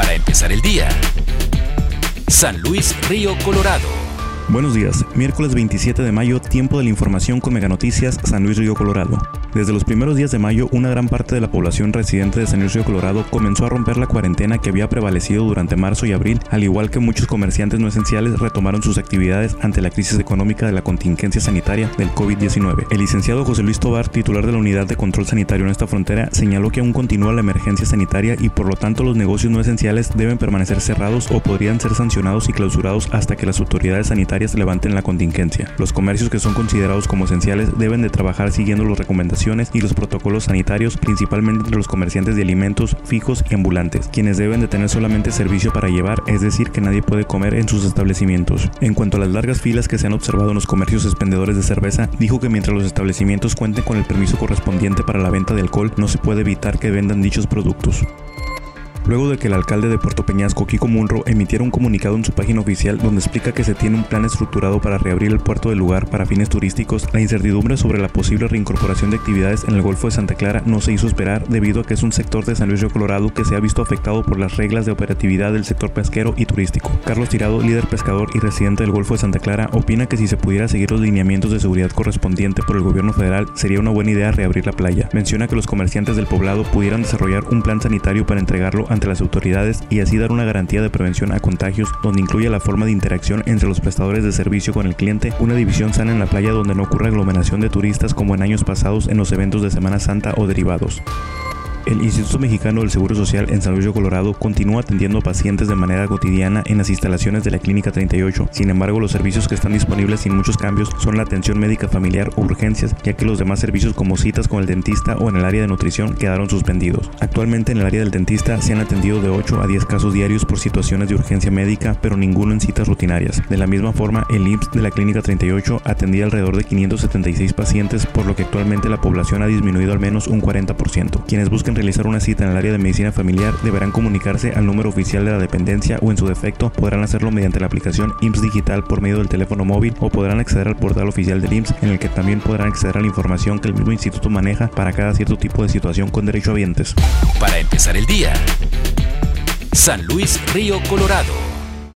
Para empezar el día. San Luis Río Colorado. Buenos días, miércoles 27 de mayo, tiempo de la información con Mega Noticias, San Luis Río Colorado. Desde los primeros días de mayo, una gran parte de la población residente de San Luis Río Colorado comenzó a romper la cuarentena que había prevalecido durante marzo y abril, al igual que muchos comerciantes no esenciales retomaron sus actividades ante la crisis económica de la contingencia sanitaria del COVID-19. El licenciado José Luis Tobar, titular de la Unidad de Control Sanitario en esta frontera, señaló que aún continúa la emergencia sanitaria y por lo tanto los negocios no esenciales deben permanecer cerrados o podrían ser sancionados y clausurados hasta que las autoridades sanitarias levanten la contingencia. Los comercios que son considerados como esenciales deben de trabajar siguiendo las recomendaciones y los protocolos sanitarios, principalmente entre los comerciantes de alimentos fijos y ambulantes, quienes deben de tener solamente servicio para llevar, es decir, que nadie puede comer en sus establecimientos. En cuanto a las largas filas que se han observado en los comercios expendedores de cerveza, dijo que mientras los establecimientos cuenten con el permiso correspondiente para la venta de alcohol, no se puede evitar que vendan dichos productos. Luego de que el alcalde de Puerto Peñasco, Kiko Munro, emitiera un comunicado en su página oficial donde explica que se tiene un plan estructurado para reabrir el puerto del lugar para fines turísticos, la incertidumbre sobre la posible reincorporación de actividades en el Golfo de Santa Clara no se hizo esperar debido a que es un sector de San Luis Río Colorado que se ha visto afectado por las reglas de operatividad del sector pesquero y turístico. Carlos Tirado, líder pescador y residente del Golfo de Santa Clara, opina que si se pudiera seguir los lineamientos de seguridad correspondiente por el gobierno federal, sería una buena idea reabrir la playa. Menciona que los comerciantes del poblado pudieran desarrollar un plan sanitario para entregarlo ante las autoridades y así dar una garantía de prevención a contagios donde incluye la forma de interacción entre los prestadores de servicio con el cliente, una división sana en la playa donde no ocurra aglomeración de turistas como en años pasados en los eventos de Semana Santa o derivados. El Instituto Mexicano del Seguro Social en San Luis Colorado continúa atendiendo pacientes de manera cotidiana en las instalaciones de la Clínica 38. Sin embargo, los servicios que están disponibles sin muchos cambios son la atención médica familiar o urgencias, ya que los demás servicios como citas con el dentista o en el área de nutrición quedaron suspendidos. Actualmente en el área del dentista se han atendido de 8 a 10 casos diarios por situaciones de urgencia médica, pero ninguno en citas rutinarias. De la misma forma, el IMSS de la Clínica 38 atendía alrededor de 576 pacientes, por lo que actualmente la población ha disminuido al menos un 40%. Quienes buscan realizar una cita en el área de medicina familiar deberán comunicarse al número oficial de la dependencia o en su defecto podrán hacerlo mediante la aplicación IMSS Digital por medio del teléfono móvil o podrán acceder al portal oficial del IMSS en el que también podrán acceder a la información que el mismo instituto maneja para cada cierto tipo de situación con derecho a vientes. Para empezar el día, San Luis Río Colorado.